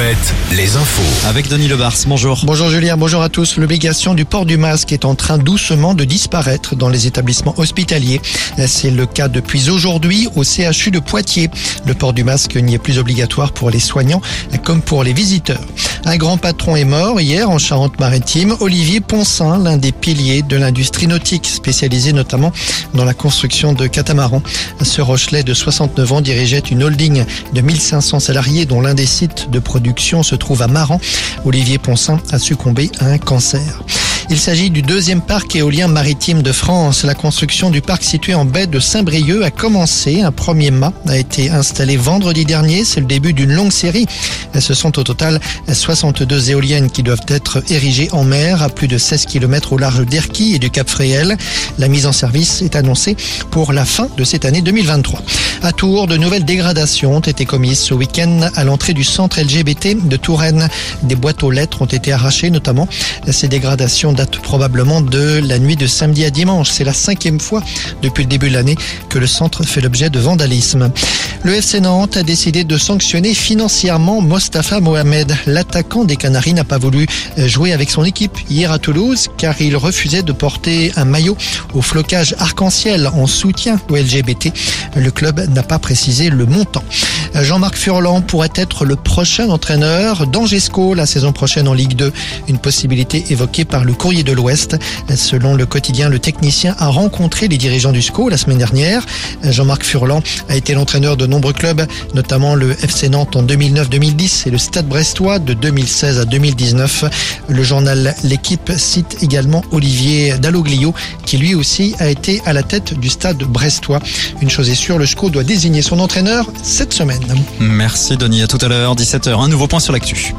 Alouette, les infos. Avec Denis Lebars, bonjour. Bonjour Julien, bonjour à tous. L'obligation du port du masque est en train doucement de disparaître dans les établissements hospitaliers. C'est le cas depuis aujourd'hui au CHU de Poitiers. Le port du masque n'y est plus obligatoire pour les soignants comme pour les visiteurs. Un grand patron est mort hier en Charente-Maritime, Olivier Ponsin, l'un des piliers de l'industrie nautique, spécialisé notamment dans la construction de catamarans. Ce Rochelet de 69 ans dirigeait une holding de 1500 salariés dont l'un des sites de production se trouve à Maran. Olivier Ponsin a succombé à un cancer. Il s'agit du deuxième parc éolien maritime de France. La construction du parc situé en baie de Saint-Brieuc a commencé. Un premier mât a été installé vendredi dernier. C'est le début d'une longue série. Ce sont au total 62 éoliennes qui doivent être érigées en mer à plus de 16 km au large d'Erquy et du Cap Fréhel. La mise en service est annoncée pour la fin de cette année 2023. À Tours, de nouvelles dégradations ont été commises ce week-end à l'entrée du centre LGBT de Touraine. Des boîtes aux lettres ont été arrachées notamment. Ces dégradations date probablement de la nuit de samedi à dimanche. C'est la cinquième fois depuis le début de l'année que le centre fait l'objet de vandalisme. Le FC Nantes a décidé de sanctionner financièrement Mostafa Mohamed. L'attaquant des Canaries n'a pas voulu jouer avec son équipe hier à Toulouse car il refusait de porter un maillot au flocage arc-en-ciel en soutien au LGBT. Le club n'a pas précisé le montant. Jean-Marc Furlan pourrait être le prochain entraîneur d'Angesco la saison prochaine en Ligue 2. Une possibilité évoquée par le courrier de l'Ouest. Selon le quotidien, le technicien a rencontré les dirigeants du SCO la semaine dernière. Jean-Marc Furlan a été l'entraîneur de nombreux clubs, notamment le FC Nantes en 2009-2010 et le Stade Brestois de 2016 à 2019. Le journal L'équipe cite également Olivier Dalloglio qui lui aussi a été à la tête du Stade Brestois. Une chose est sûre, le SCO doit désigner son entraîneur cette semaine. Merci Denis, à tout à l'heure, 17h. Un nouveau point sur l'actu.